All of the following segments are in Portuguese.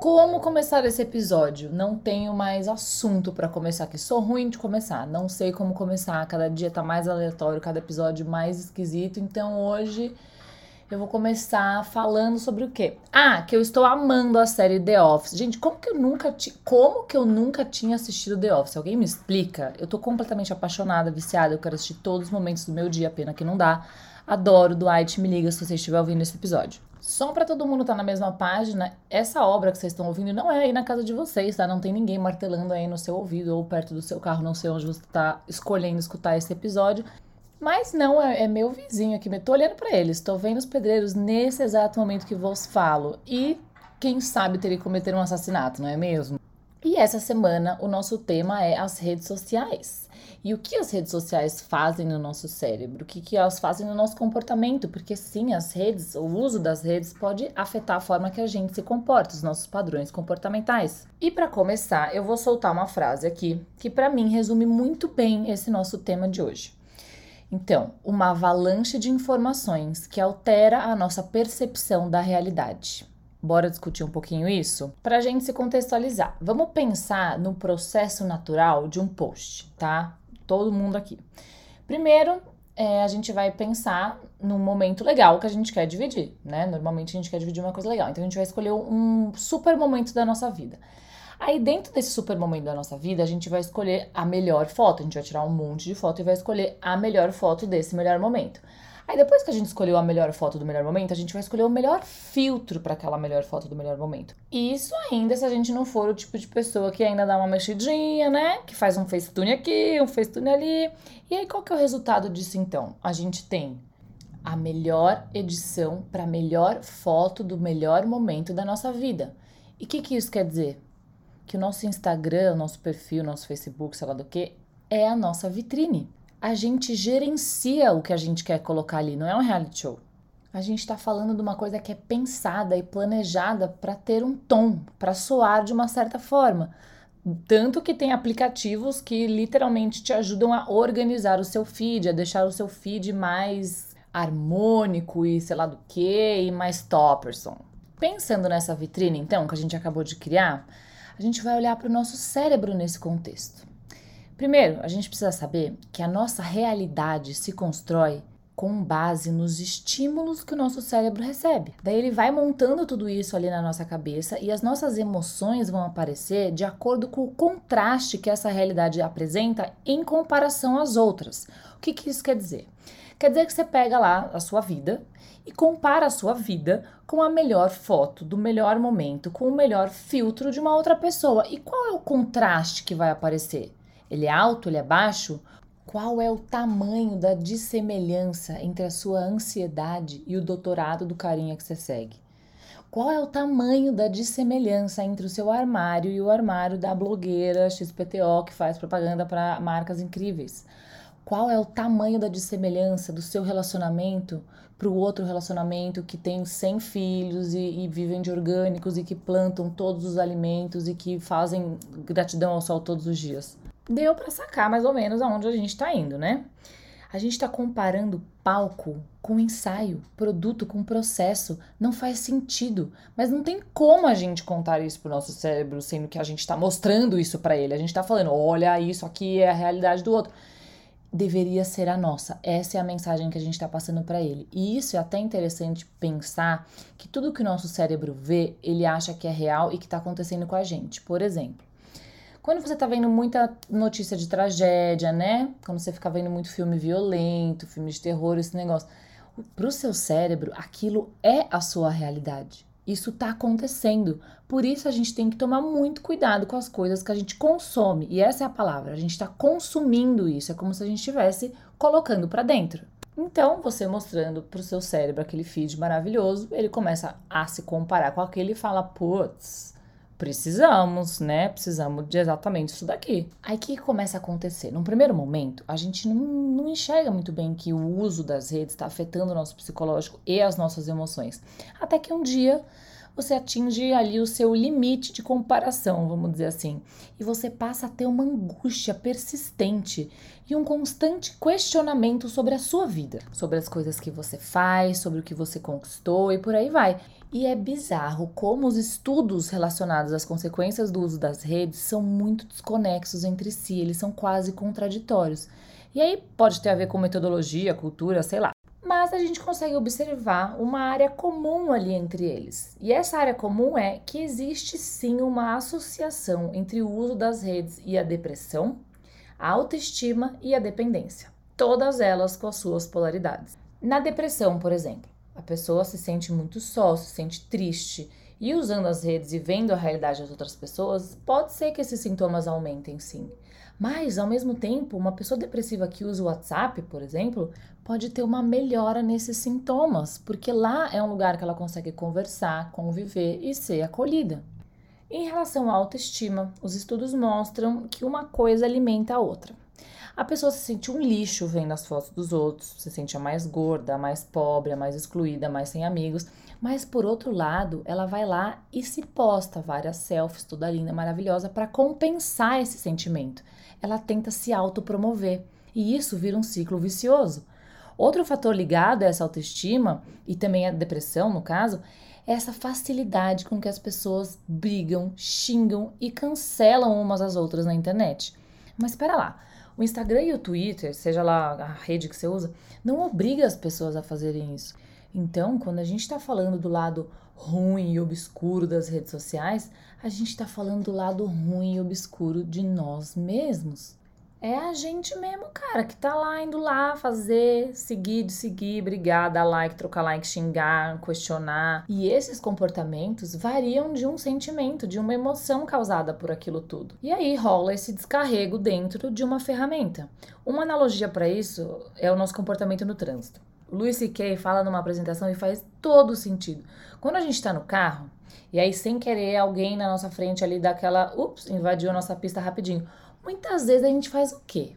Como começar esse episódio? Não tenho mais assunto para começar aqui. Sou ruim de começar, não sei como começar. Cada dia tá mais aleatório, cada episódio mais esquisito. Então hoje eu vou começar falando sobre o quê? Ah, que eu estou amando a série The Office. Gente, como que eu nunca ti... como que eu nunca tinha assistido The Office? Alguém me explica? Eu tô completamente apaixonada, viciada, eu quero assistir todos os momentos do meu dia, pena que não dá. Adoro Dwight, me liga se você estiver ouvindo esse episódio. Só para todo mundo estar tá na mesma página, essa obra que vocês estão ouvindo não é aí na casa de vocês, tá? Não tem ninguém martelando aí no seu ouvido ou perto do seu carro, não sei onde você está escolhendo escutar esse episódio. Mas não, é, é meu vizinho aqui. Tô olhando para eles, tô vendo os pedreiros nesse exato momento que vos falo. E quem sabe teria cometer um assassinato, não é mesmo? E essa semana o nosso tema é as redes sociais. E o que as redes sociais fazem no nosso cérebro? O que, que elas fazem no nosso comportamento? Porque sim, as redes, o uso das redes pode afetar a forma que a gente se comporta, os nossos padrões comportamentais. E para começar, eu vou soltar uma frase aqui que para mim resume muito bem esse nosso tema de hoje. Então, uma avalanche de informações que altera a nossa percepção da realidade. Bora discutir um pouquinho isso? Para a gente se contextualizar, vamos pensar no processo natural de um post, tá? Todo mundo aqui. Primeiro, é, a gente vai pensar num momento legal que a gente quer dividir, né? Normalmente a gente quer dividir uma coisa legal, então a gente vai escolher um super momento da nossa vida. Aí, dentro desse super momento da nossa vida, a gente vai escolher a melhor foto. A gente vai tirar um monte de foto e vai escolher a melhor foto desse melhor momento. Aí, depois que a gente escolheu a melhor foto do melhor momento, a gente vai escolher o melhor filtro para aquela melhor foto do melhor momento. Isso ainda se a gente não for o tipo de pessoa que ainda dá uma mexidinha, né? Que faz um facetune aqui, um facetune ali. E aí, qual que é o resultado disso então? A gente tem a melhor edição para a melhor foto do melhor momento da nossa vida. E o que, que isso quer dizer? Que o nosso Instagram, o nosso perfil, nosso Facebook, sei lá do que, é a nossa vitrine. A gente gerencia o que a gente quer colocar ali, não é um reality show. A gente está falando de uma coisa que é pensada e planejada para ter um tom, para soar de uma certa forma. Tanto que tem aplicativos que literalmente te ajudam a organizar o seu feed, a deixar o seu feed mais harmônico e sei lá do que, e mais topperson. Pensando nessa vitrine, então, que a gente acabou de criar, a gente vai olhar para o nosso cérebro nesse contexto. Primeiro, a gente precisa saber que a nossa realidade se constrói com base nos estímulos que o nosso cérebro recebe. Daí ele vai montando tudo isso ali na nossa cabeça e as nossas emoções vão aparecer de acordo com o contraste que essa realidade apresenta em comparação às outras. O que, que isso quer dizer? Quer dizer que você pega lá a sua vida e compara a sua vida com a melhor foto do melhor momento, com o melhor filtro de uma outra pessoa. E qual é o contraste que vai aparecer? Ele é alto, ele é baixo? Qual é o tamanho da dissemelhança entre a sua ansiedade e o doutorado do carinha que você segue? Qual é o tamanho da dissemelhança entre o seu armário e o armário da blogueira XPTO que faz propaganda para marcas incríveis? Qual é o tamanho da dissemelhança do seu relacionamento para o outro relacionamento que tem 100 filhos e, e, vivem de orgânicos e que plantam todos os alimentos e que fazem gratidão ao sol todos os dias. Deu para sacar mais ou menos aonde a gente está indo, né? A gente está comparando palco com ensaio, produto com processo. Não faz sentido. Mas não tem como a gente contar isso pro nosso cérebro, sendo que a gente está mostrando isso para ele. A gente está falando, olha, isso aqui é a realidade do outro deveria ser a nossa. Essa é a mensagem que a gente está passando para ele. E isso é até interessante pensar que tudo que o nosso cérebro vê, ele acha que é real e que está acontecendo com a gente. Por exemplo, quando você está vendo muita notícia de tragédia, né? Quando você fica vendo muito filme violento, filme de terror, esse negócio, para o seu cérebro, aquilo é a sua realidade. Isso está acontecendo. Por isso a gente tem que tomar muito cuidado com as coisas que a gente consome. E essa é a palavra. A gente está consumindo isso. É como se a gente estivesse colocando para dentro. Então, você mostrando para o seu cérebro aquele feed maravilhoso, ele começa a se comparar com aquele e fala: putz, precisamos, né? Precisamos de exatamente isso daqui. Aí o que começa a acontecer? Num primeiro momento, a gente não, não enxerga muito bem que o uso das redes está afetando o nosso psicológico e as nossas emoções. Até que um dia você atinge ali o seu limite de comparação, vamos dizer assim, e você passa a ter uma angústia persistente e um constante questionamento sobre a sua vida, sobre as coisas que você faz, sobre o que você conquistou e por aí vai. E é bizarro como os estudos relacionados às consequências do uso das redes são muito desconexos entre si, eles são quase contraditórios. E aí pode ter a ver com metodologia, cultura, sei lá. Mas a gente consegue observar uma área comum ali entre eles. E essa área comum é que existe sim uma associação entre o uso das redes e a depressão, a autoestima e a dependência. Todas elas com as suas polaridades. Na depressão, por exemplo, a pessoa se sente muito só, se sente triste. E usando as redes e vendo a realidade das outras pessoas, pode ser que esses sintomas aumentem sim. Mas, ao mesmo tempo, uma pessoa depressiva que usa o WhatsApp, por exemplo, pode ter uma melhora nesses sintomas, porque lá é um lugar que ela consegue conversar, conviver e ser acolhida. Em relação à autoestima, os estudos mostram que uma coisa alimenta a outra. A pessoa se sente um lixo vendo as fotos dos outros, se sente a mais gorda, a mais pobre, a mais excluída, a mais sem amigos. Mas por outro lado, ela vai lá e se posta várias selfies, toda linda, maravilhosa, para compensar esse sentimento. Ela tenta se autopromover e isso vira um ciclo vicioso. Outro fator ligado a essa autoestima e também a depressão, no caso, é essa facilidade com que as pessoas brigam, xingam e cancelam umas às outras na internet. Mas espera lá, o Instagram e o Twitter, seja lá a rede que você usa, não obriga as pessoas a fazerem isso. Então, quando a gente está falando do lado ruim e obscuro das redes sociais, a gente está falando do lado ruim e obscuro de nós mesmos. É a gente mesmo, cara, que tá lá indo lá fazer, seguir, de seguir, brigar, dar like, trocar like, xingar, questionar. E esses comportamentos variam de um sentimento, de uma emoção causada por aquilo tudo. E aí rola esse descarrego dentro de uma ferramenta. Uma analogia para isso é o nosso comportamento no trânsito. O Luis C.K. fala numa apresentação e faz todo sentido. Quando a gente está no carro, e aí sem querer alguém na nossa frente ali dá aquela, ups, invadiu a nossa pista rapidinho Muitas vezes a gente faz o quê?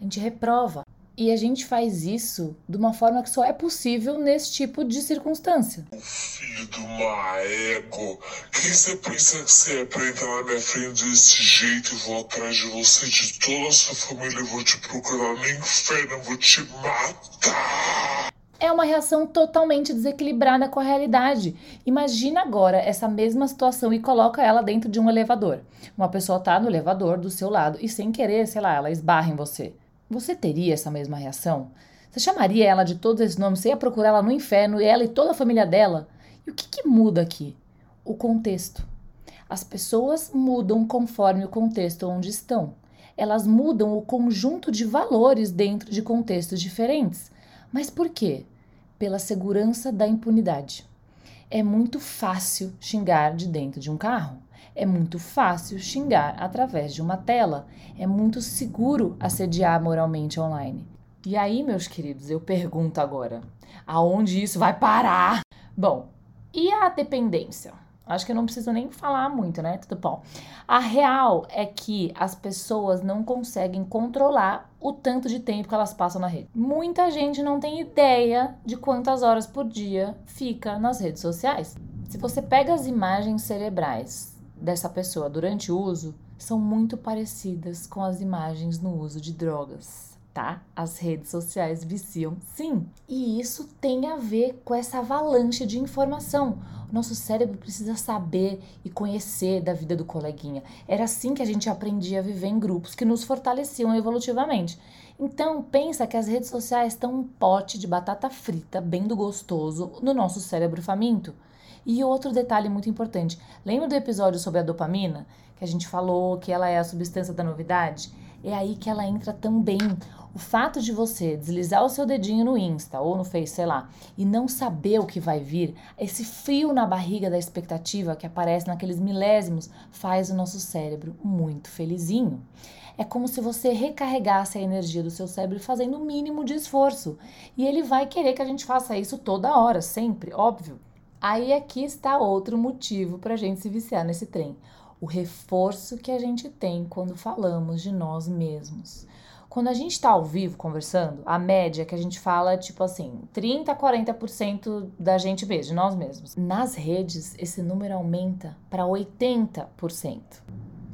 A gente reprova. E a gente faz isso de uma forma que só é possível nesse tipo de circunstância. Filho de uma ego, quem você pensa que você é pra entrar na minha frente desse jeito? Eu vou atrás de você, de toda a sua família, eu vou te procurar no inferno, eu vou te matar é uma reação totalmente desequilibrada com a realidade. Imagina agora essa mesma situação e coloca ela dentro de um elevador. Uma pessoa está no elevador do seu lado e sem querer, sei lá, ela esbarra em você. Você teria essa mesma reação? Você chamaria ela de todos esses nomes? Você ia procurar ela no inferno e ela e toda a família dela? E o que, que muda aqui? O contexto. As pessoas mudam conforme o contexto onde estão. Elas mudam o conjunto de valores dentro de contextos diferentes. Mas por quê? Pela segurança da impunidade. É muito fácil xingar de dentro de um carro. É muito fácil xingar através de uma tela. É muito seguro assediar moralmente online. E aí, meus queridos, eu pergunto agora: aonde isso vai parar? Bom, e a dependência? Acho que eu não preciso nem falar muito, né? Tudo bom. A real é que as pessoas não conseguem controlar o tanto de tempo que elas passam na rede. Muita gente não tem ideia de quantas horas por dia fica nas redes sociais. Se você pega as imagens cerebrais dessa pessoa durante o uso, são muito parecidas com as imagens no uso de drogas tá? As redes sociais viciam, sim. E isso tem a ver com essa avalanche de informação. Nosso cérebro precisa saber e conhecer da vida do coleguinha. Era assim que a gente aprendia a viver em grupos que nos fortaleciam evolutivamente. Então, pensa que as redes sociais estão um pote de batata frita bem do gostoso no nosso cérebro faminto. E outro detalhe muito importante: lembra do episódio sobre a dopamina? Que a gente falou que ela é a substância da novidade? É aí que ela entra também. O fato de você deslizar o seu dedinho no Insta ou no Face, sei lá, e não saber o que vai vir, esse frio na barriga da expectativa que aparece naqueles milésimos, faz o nosso cérebro muito felizinho. É como se você recarregasse a energia do seu cérebro fazendo o mínimo de esforço. E ele vai querer que a gente faça isso toda hora, sempre, óbvio. Aí aqui está outro motivo para a gente se viciar nesse trem: o reforço que a gente tem quando falamos de nós mesmos. Quando a gente tá ao vivo conversando, a média que a gente fala é tipo assim, 30 a 40% da gente mesmo, de nós mesmos. Nas redes, esse número aumenta para 80%.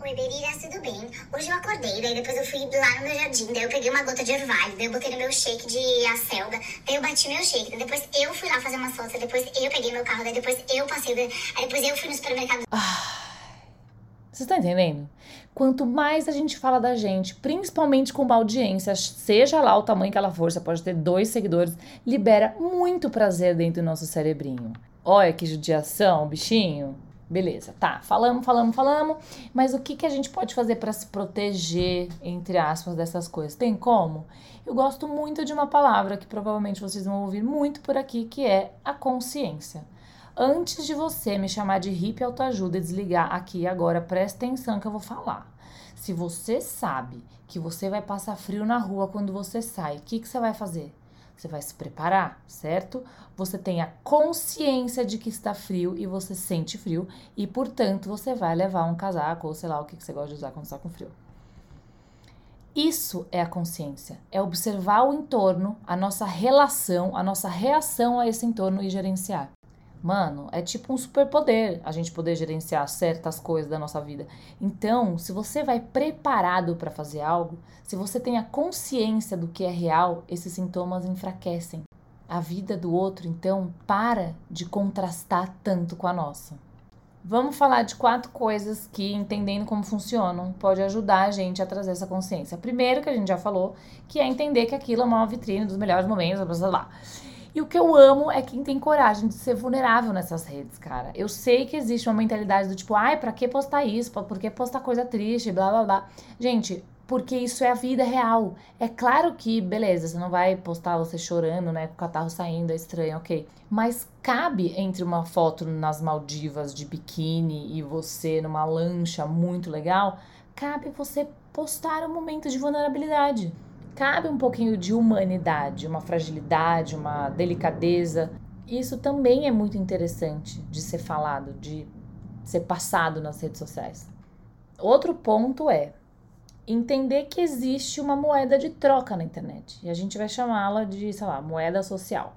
Oi, Beriras, tudo bem? Hoje eu acordei, daí depois eu fui lá no meu jardim, daí eu peguei uma gota de orvalho, daí eu botei no meu shake de acelga, daí eu bati meu shake, daí depois eu fui lá fazer uma fotos, depois eu peguei meu carro, daí depois eu passei, daí, aí depois eu fui no supermercado. Ah, você tá entendendo? Quanto mais a gente fala da gente, principalmente com uma audiência, seja lá o tamanho que ela for, você pode ter dois seguidores, libera muito prazer dentro do nosso cerebrinho. Olha que judiação, bichinho. Beleza, tá. Falamos, falamos, falamos. Mas o que, que a gente pode fazer para se proteger, entre aspas, dessas coisas? Tem como? Eu gosto muito de uma palavra que provavelmente vocês vão ouvir muito por aqui, que é a consciência. Antes de você me chamar de hippie autoajuda e desligar aqui agora, presta atenção que eu vou falar. Se você sabe que você vai passar frio na rua quando você sai, o que, que você vai fazer? Você vai se preparar, certo? Você tem a consciência de que está frio e você sente frio e, portanto, você vai levar um casaco ou sei lá o que, que você gosta de usar quando está com frio. Isso é a consciência, é observar o entorno, a nossa relação, a nossa reação a esse entorno e gerenciar. Mano, é tipo um superpoder a gente poder gerenciar certas coisas da nossa vida. Então, se você vai preparado para fazer algo, se você tem a consciência do que é real, esses sintomas enfraquecem. A vida do outro, então, para de contrastar tanto com a nossa. Vamos falar de quatro coisas que, entendendo como funcionam, pode ajudar a gente a trazer essa consciência. Primeiro, que a gente já falou, que é entender que aquilo é uma vitrine dos melhores momentos, blá blá blá. E o que eu amo é quem tem coragem de ser vulnerável nessas redes, cara. Eu sei que existe uma mentalidade do tipo, ai, pra que postar isso? Por que postar coisa triste? Blá blá blá. Gente, porque isso é a vida real. É claro que, beleza, você não vai postar você chorando, né, com o catarro saindo, é estranho, ok. Mas cabe entre uma foto nas Maldivas de biquíni e você numa lancha muito legal, cabe você postar um momento de vulnerabilidade cabe um pouquinho de humanidade, uma fragilidade, uma delicadeza. Isso também é muito interessante de ser falado, de ser passado nas redes sociais. Outro ponto é entender que existe uma moeda de troca na internet e a gente vai chamá-la de, sei lá, moeda social.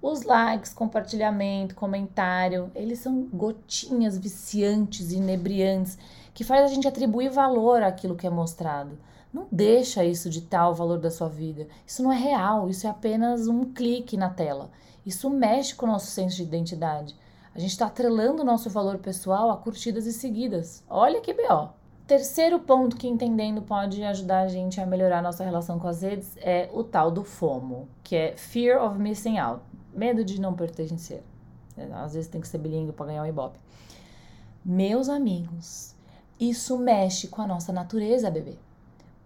Os likes, compartilhamento, comentário, eles são gotinhas viciantes inebriantes que faz a gente atribuir valor àquilo que é mostrado. Não deixa isso ditar o valor da sua vida. Isso não é real, isso é apenas um clique na tela. Isso mexe com o nosso senso de identidade. A gente está atrelando o nosso valor pessoal a curtidas e seguidas. Olha que B.O. Terceiro ponto que entendendo pode ajudar a gente a melhorar a nossa relação com as redes é o tal do FOMO, que é Fear of Missing Out, medo de não pertencer. Às vezes tem que ser bilíngue para ganhar um ibope. Meus amigos, isso mexe com a nossa natureza, bebê.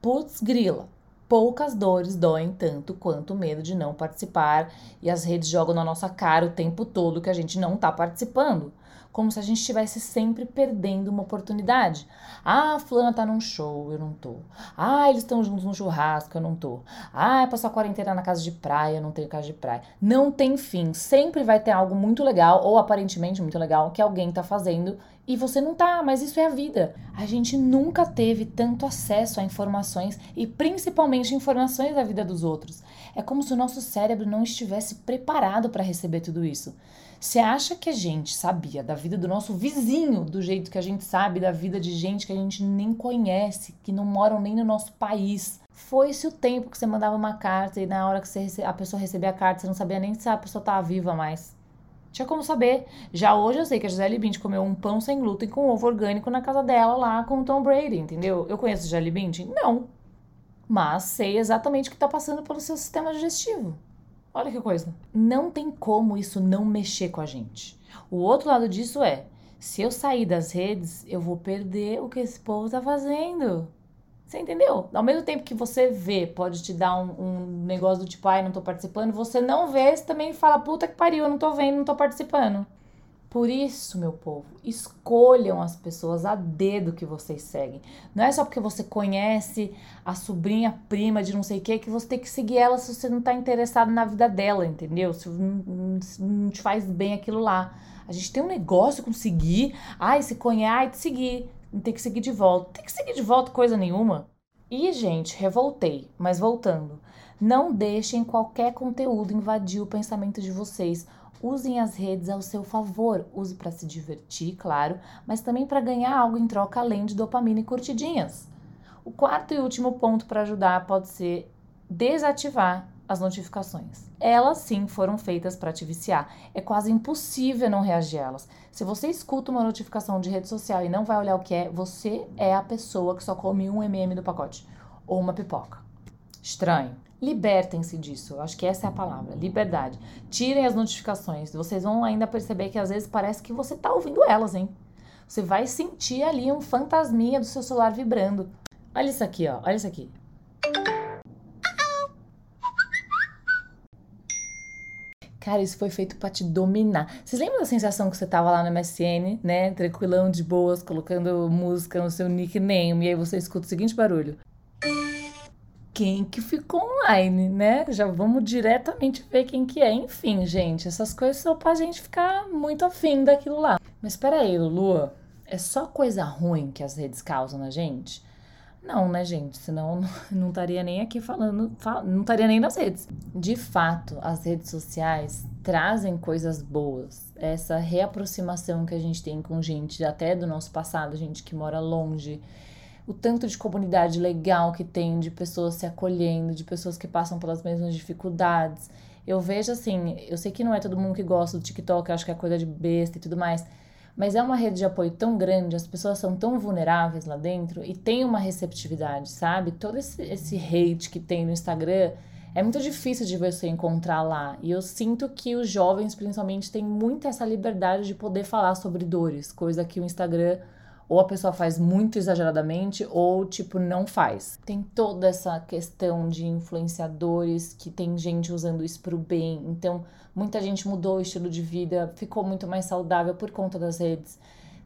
Putz, grila. Poucas dores doem tanto quanto o medo de não participar e as redes jogam na nossa cara o tempo todo que a gente não tá participando como se a gente estivesse sempre perdendo uma oportunidade. Ah, fulana tá num show, eu não tô. Ah, eles estão juntos no churrasco, eu não tô. Ah, passar a quarentena na casa de praia, eu não tenho casa de praia. Não tem fim. Sempre vai ter algo muito legal, ou aparentemente muito legal, que alguém tá fazendo e você não tá, mas isso é a vida. A gente nunca teve tanto acesso a informações e principalmente informações da vida dos outros. É como se o nosso cérebro não estivesse preparado para receber tudo isso. Você acha que a gente sabia da vida do nosso vizinho do jeito que a gente sabe da vida de gente que a gente nem conhece, que não moram nem no nosso país? Foi-se o tempo que você mandava uma carta e na hora que você, a pessoa recebia a carta, você não sabia nem se a pessoa estava viva mais. Tinha como saber. Já hoje eu sei que a Gisele Bündchen comeu um pão sem glúten com ovo orgânico na casa dela lá com o Tom Brady, entendeu? Eu conheço a Gisele Bündchen? Não. Mas sei exatamente o que está passando pelo seu sistema digestivo. Olha que coisa. Não tem como isso não mexer com a gente. O outro lado disso é: se eu sair das redes, eu vou perder o que esse povo tá fazendo. Você entendeu? Ao mesmo tempo que você vê, pode te dar um, um negócio do tipo, ai, não tô participando, você não vê, você também fala, puta que pariu, eu não tô vendo, não tô participando. Por isso, meu povo, escolham as pessoas a dedo que vocês seguem. Não é só porque você conhece a sobrinha prima de não sei o que que você tem que seguir ela se você não está interessado na vida dela, entendeu? Se não, não te faz bem aquilo lá. A gente tem um negócio com seguir. Ai, se conhece, ai, te seguir. Tem que seguir de volta. Tem que seguir de volta coisa nenhuma. E, gente, revoltei, mas voltando. Não deixem qualquer conteúdo invadir o pensamento de vocês. Usem as redes ao seu favor. Use para se divertir, claro, mas também para ganhar algo em troca além de dopamina e curtidinhas. O quarto e último ponto para ajudar pode ser desativar as notificações. Elas sim foram feitas para te viciar. É quase impossível não reagir a elas. Se você escuta uma notificação de rede social e não vai olhar o que é, você é a pessoa que só come um MM do pacote ou uma pipoca. Estranho. Libertem-se disso. Eu acho que essa é a palavra. Liberdade. Tirem as notificações. Vocês vão ainda perceber que às vezes parece que você tá ouvindo elas, hein? Você vai sentir ali um fantasminha do seu celular vibrando. Olha isso aqui, ó. Olha isso aqui. Cara, isso foi feito para te dominar. Vocês lembram da sensação que você tava lá no MSN, né? Tranquilão, de boas, colocando música no seu nickname, e aí você escuta o seguinte barulho quem que ficou online, né? Já vamos diretamente ver quem que é. Enfim, gente, essas coisas são pra gente ficar muito afim daquilo lá. Mas espera aí, Lulu, é só coisa ruim que as redes causam na gente? Não, né, gente? Senão não estaria nem aqui falando, não estaria nem nas redes. De fato, as redes sociais trazem coisas boas. Essa reaproximação que a gente tem com gente até do nosso passado, gente que mora longe, o tanto de comunidade legal que tem, de pessoas se acolhendo, de pessoas que passam pelas mesmas dificuldades. Eu vejo assim, eu sei que não é todo mundo que gosta do TikTok, acho que é coisa de besta e tudo mais, mas é uma rede de apoio tão grande, as pessoas são tão vulneráveis lá dentro e tem uma receptividade, sabe? Todo esse, esse hate que tem no Instagram é muito difícil de você encontrar lá. E eu sinto que os jovens, principalmente, têm muito essa liberdade de poder falar sobre dores, coisa que o Instagram ou a pessoa faz muito exageradamente, ou tipo, não faz. Tem toda essa questão de influenciadores que tem gente usando isso pro bem. Então, muita gente mudou o estilo de vida, ficou muito mais saudável por conta das redes.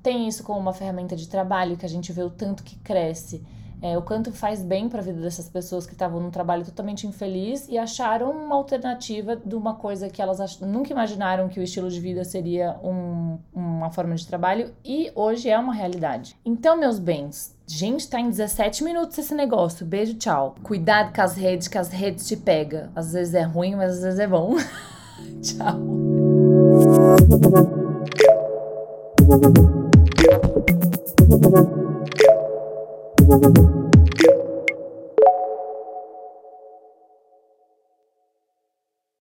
Tem isso como uma ferramenta de trabalho que a gente vê o tanto que cresce é, o quanto faz bem para a vida dessas pessoas que estavam num trabalho totalmente infeliz e acharam uma alternativa de uma coisa que elas nunca imaginaram que o estilo de vida seria um, uma forma de trabalho e hoje é uma realidade. Então, meus bens, gente, tá em 17 minutos esse negócio. Beijo, tchau. Cuidado com as redes, que as redes te pegam. Às vezes é ruim, mas às vezes é bom. tchau.